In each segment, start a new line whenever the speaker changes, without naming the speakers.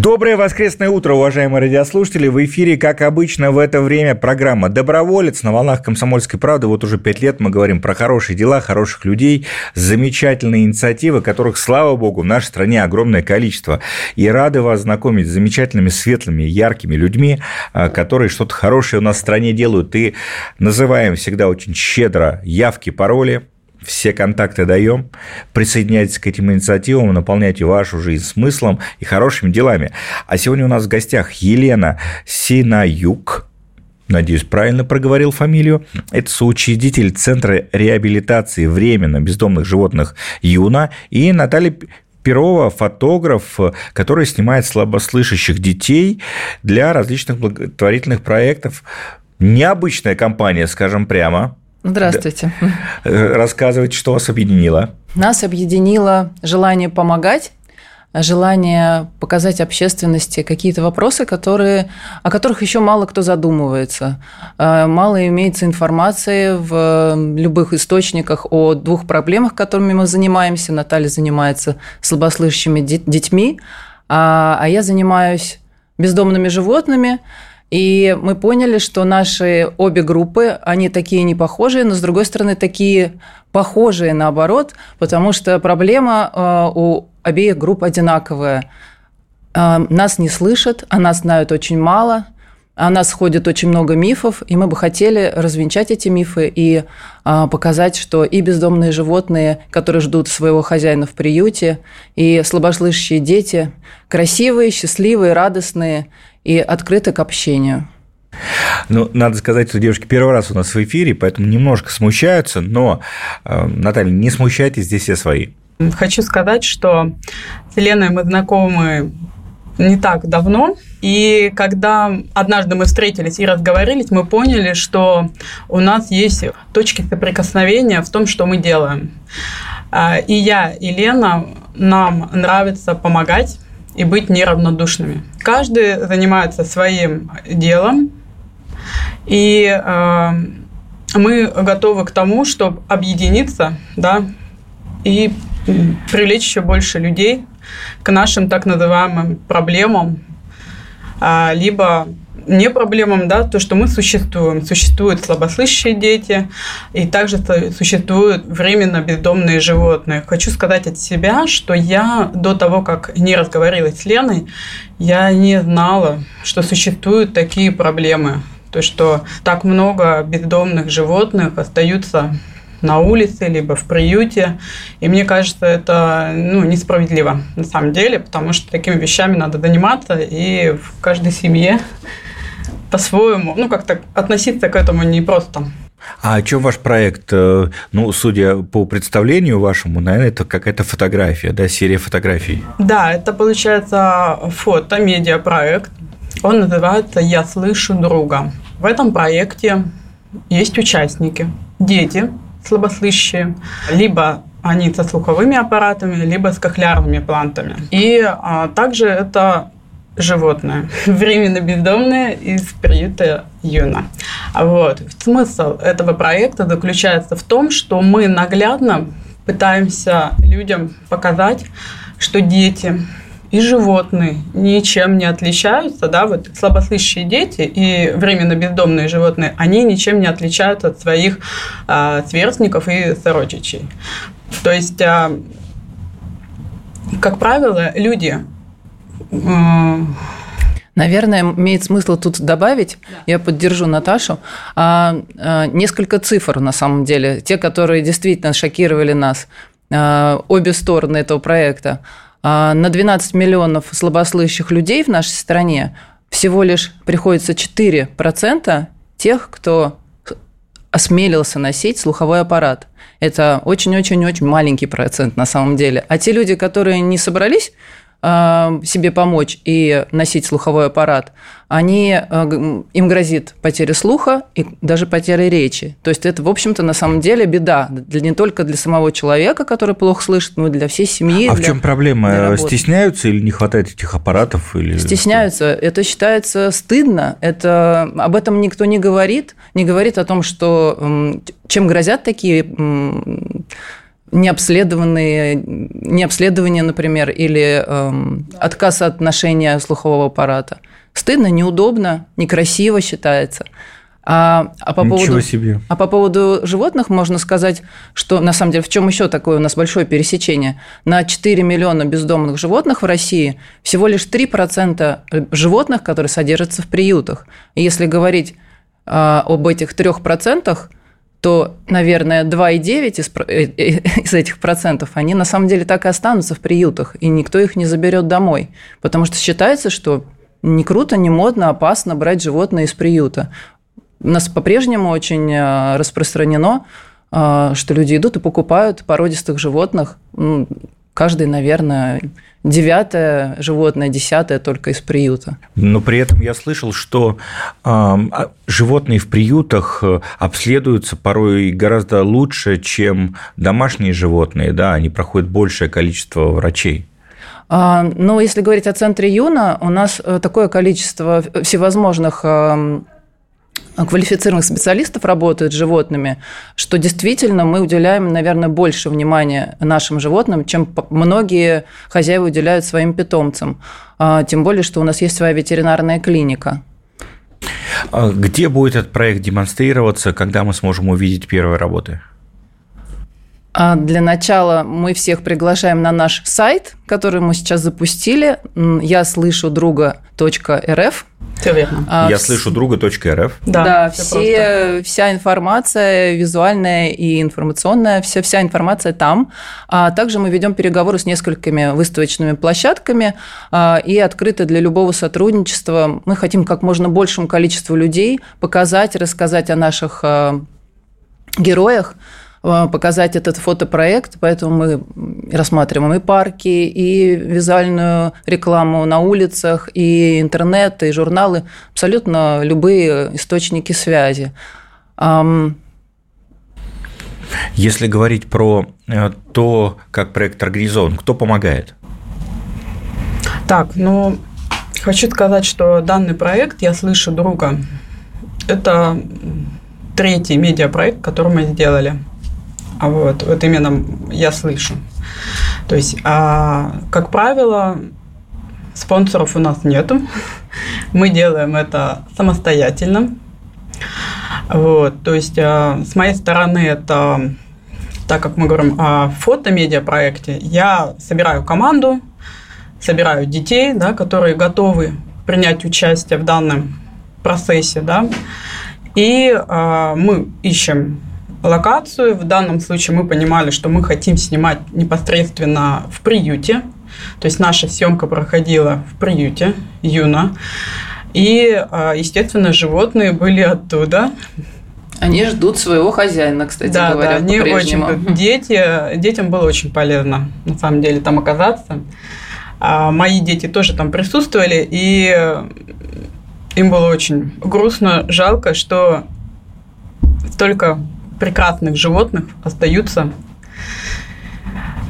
Доброе воскресное утро, уважаемые радиослушатели. В эфире, как обычно, в это время программа «Доброволец» на волнах «Комсомольской правды». Вот уже пять лет мы говорим про хорошие дела, хороших людей, замечательные инициативы, которых, слава богу, в нашей стране огромное количество. И рады вас знакомить с замечательными, светлыми, яркими людьми, а, которые что-то хорошее у нас в стране делают. И называем всегда очень щедро явки, пароли – все контакты даем. Присоединяйтесь к этим инициативам, наполняйте вашу жизнь смыслом и хорошими делами. А сегодня у нас в гостях Елена Синаюк, надеюсь, правильно проговорил фамилию. Это соучредитель Центра реабилитации временно бездомных животных «Юна» и Наталья Перова, фотограф, который снимает слабослышащих детей для различных благотворительных проектов. Необычная компания, скажем прямо.
Здравствуйте.
Рассказывайте, что вас объединило.
Нас объединило желание помогать, желание показать общественности какие-то вопросы, которые, о которых еще мало кто задумывается. Э, мало имеется информации в любых источниках о двух проблемах, которыми мы занимаемся. Наталья занимается слабослышащими детьми, а, а я занимаюсь бездомными животными – и мы поняли, что наши обе группы, они такие не похожие, но с другой стороны такие похожие наоборот, потому что проблема э, у обеих групп одинаковая. Э, нас не слышат, о нас знают очень мало, о нас ходит очень много мифов, и мы бы хотели развенчать эти мифы и э, показать, что и бездомные животные, которые ждут своего хозяина в приюте, и слабослышащие дети красивые, счастливые, радостные – и открыты к общению.
Ну, надо сказать, что девушки первый раз у нас в эфире, поэтому немножко смущаются, но, э, Наталья, не смущайтесь, здесь все свои.
Хочу сказать, что с Еленой мы знакомы не так давно, и когда однажды мы встретились и разговорились, мы поняли, что у нас есть точки соприкосновения в том, что мы делаем. А, и я, и Лена, нам нравится помогать, и быть неравнодушными. Каждый занимается своим делом, и э, мы готовы к тому, чтобы объединиться, да, и привлечь еще больше людей к нашим так называемым проблемам, либо не проблемам, да, то, что мы существуем. Существуют слабослышащие дети, и также существуют временно бездомные животные. Хочу сказать от себя, что я до того, как не разговаривать с Леной, я не знала, что существуют такие проблемы. То, что так много бездомных животных остаются на улице, либо в приюте. И мне кажется, это ну, несправедливо на самом деле, потому что такими вещами надо заниматься, и в каждой семье по-своему, ну, как-то относиться к этому непросто.
А о чем ваш проект? Э, ну, судя по представлению вашему, наверное, это какая-то фотография, да, серия фотографий.
Да, это получается фото-медиапроект. Он называется «Я слышу друга». В этом проекте есть участники, дети слабослышащие, либо они со слуховыми аппаратами, либо с кохлеарными плантами. И а, также это животное, временно бездомное из приюта Юна. Вот. Смысл этого проекта заключается в том, что мы наглядно пытаемся людям показать, что дети и животные ничем не отличаются, да, вот слабослышащие дети и временно бездомные животные, они ничем не отличаются от своих э, сверстников и сородичей. То есть, э, как правило, люди
Наверное, имеет смысл тут добавить, да. я поддержу Наташу, а, а, несколько цифр на самом деле, те, которые действительно шокировали нас, а, обе стороны этого проекта. А, на 12 миллионов слабослышащих людей в нашей стране всего лишь приходится 4% тех, кто осмелился носить слуховой аппарат. Это очень-очень-очень маленький процент на самом деле. А те люди, которые не собрались себе помочь и носить слуховой аппарат, они, э, им грозит потеря слуха и даже потеря речи. То есть это, в общем-то, на самом деле беда для, не только для самого человека, который плохо слышит, но и для всей семьи.
А
для,
в чем проблема? Стесняются или не хватает этих аппаратов? Или...
Стесняются. Это считается стыдно. Это, об этом никто не говорит. Не говорит о том, что чем грозят такие необследованные, необследование, например, или эм, отказ от ношения слухового аппарата. Стыдно, неудобно, некрасиво считается. А, а, по
Ничего
поводу,
себе.
а по поводу животных можно сказать, что на самом деле в чем еще такое у нас большое пересечение? На 4 миллиона бездомных животных в России всего лишь 3% животных, которые содержатся в приютах. И если говорить а, об этих 3%, то, наверное, 2,9 из, э, из этих процентов, они на самом деле так и останутся в приютах, и никто их не заберет домой. Потому что считается, что не круто, не модно, опасно брать животное из приюта. У нас по-прежнему очень э, распространено, э, что люди идут и покупают породистых животных. Каждый, наверное, девятое животное, десятое только из приюта.
Но при этом я слышал, что э, животные в приютах э, обследуются порой гораздо лучше, чем домашние животные, да, они проходят большее количество врачей.
А, но если говорить о центре Юна, у нас э, такое количество всевозможных квалифицированных специалистов работают с животными, что действительно мы уделяем, наверное, больше внимания нашим животным, чем многие хозяева уделяют своим питомцам. А, тем более, что у нас есть своя ветеринарная клиника.
А где будет этот проект демонстрироваться, когда мы сможем увидеть первые работы?
А для начала мы всех приглашаем на наш сайт, который мы сейчас запустили. Я слышу друга.рф.
Все верно.
А, Я слышу друга.рф.
Да, да все, все вся информация визуальная и информационная, вся, вся информация там. А также мы ведем переговоры с несколькими выставочными площадками а, и открыты для любого сотрудничества. Мы хотим как можно большему количеству людей показать, рассказать о наших а, героях, показать этот фотопроект, поэтому мы рассматриваем и парки, и визуальную рекламу на улицах, и интернет, и журналы, абсолютно любые источники связи.
Если говорить про э, то, как проект организован, кто помогает?
Так, ну, хочу сказать, что данный проект «Я слышу друга» – это третий медиапроект, который мы сделали – а вот, вот именно я слышу. То есть, а, как правило, спонсоров у нас нету. Мы делаем это самостоятельно. Вот, то есть, а, с моей стороны, это, так как мы говорим о фото-медиа-проекте, я собираю команду, собираю детей, да, которые готовы принять участие в данном процессе, да, и э, мы ищем локацию. В данном случае мы понимали, что мы хотим снимать непосредственно в приюте. То есть наша съемка проходила в приюте Юна. И, а, естественно, животные были оттуда.
Они ждут своего хозяина, кстати
да,
говоря.
Да, они очень дети, детям было очень полезно, на самом деле, там оказаться. А мои дети тоже там присутствовали, и им было очень грустно, жалко, что столько прекрасных животных остаются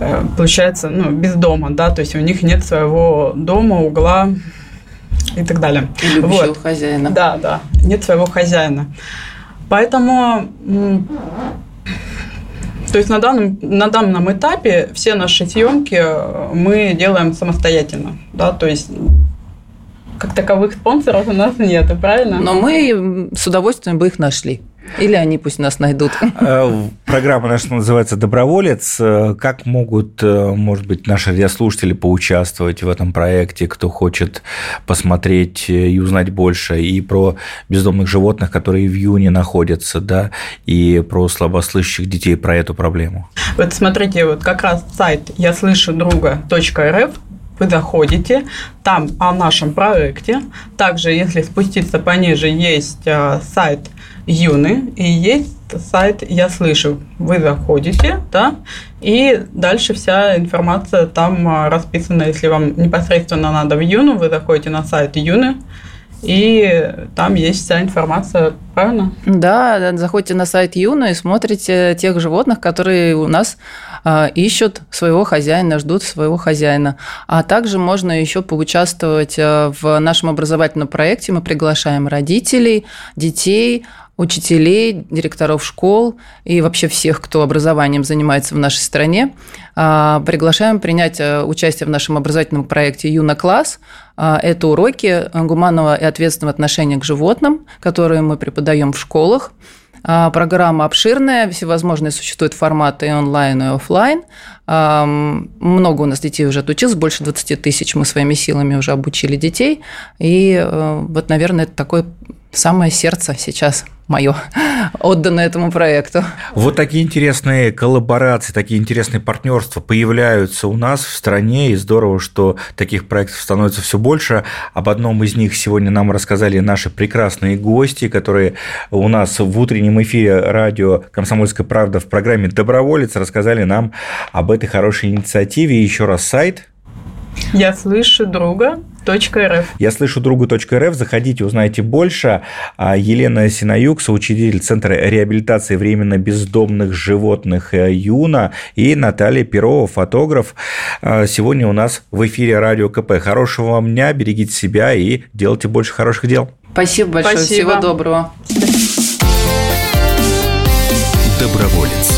э, получается, ну, без дома, да, то есть у них нет своего дома, угла и так далее.
И вот. хозяина.
Да, да, нет своего хозяина. Поэтому, то есть на данном, на данном этапе все наши съемки мы делаем самостоятельно, да, то есть как таковых спонсоров у нас нет, правильно?
Но мы с удовольствием бы их нашли. Или они пусть нас найдут.
Э, программа наша называется «Доброволец». Э, как могут, э, может быть, наши радиослушатели поучаствовать в этом проекте, кто хочет посмотреть и узнать больше и про бездомных животных, которые в июне находятся, да, и про слабослышащих детей, про эту проблему?
Вот смотрите, вот как раз сайт «Я слышу друга.рф» вы заходите, там о нашем проекте. Также, если спуститься пониже, есть сайт юны, и есть сайт «Я слышу». Вы заходите, да, и дальше вся информация там а, расписана. Если вам непосредственно надо в Юну, вы заходите на сайт Юны, и там есть вся информация, правильно?
Да, заходите на сайт Юна и смотрите тех животных, которые у нас а, ищут своего хозяина, ждут своего хозяина. А также можно еще поучаствовать а, в нашем образовательном проекте. Мы приглашаем родителей, детей, учителей, директоров школ и вообще всех, кто образованием занимается в нашей стране. А, приглашаем принять э, участие в нашем образовательном проекте «Юна-класс». А, это уроки гуманного и ответственного отношения к животным, которые мы преподаем в школах. А, программа обширная, всевозможные существуют форматы и онлайн, и офлайн. Много у нас детей уже отучилось, больше 20 тысяч мы своими силами уже обучили детей. И э, вот, наверное, это такое самое сердце сейчас мое отдано этому проекту.
Вот такие интересные коллаборации, такие интересные партнерства появляются у нас в стране, и здорово, что таких проектов становится все больше. Об одном из них сегодня нам рассказали наши прекрасные гости, которые у нас в утреннем эфире радио «Комсомольская правда» в программе «Доброволец» рассказали нам об этой хорошей инициативе. Еще раз сайт
я слышу друга. .рф.
Я слышу другу.рф. Заходите, узнайте больше. А Елена Синаюк, соучредитель Центра реабилитации временно бездомных животных э, Юна и Наталья Перова, фотограф. А, сегодня у нас в эфире Радио КП. Хорошего вам дня, берегите себя и делайте больше хороших дел.
Спасибо большое. Спасибо. Всего доброго.
Доброволец.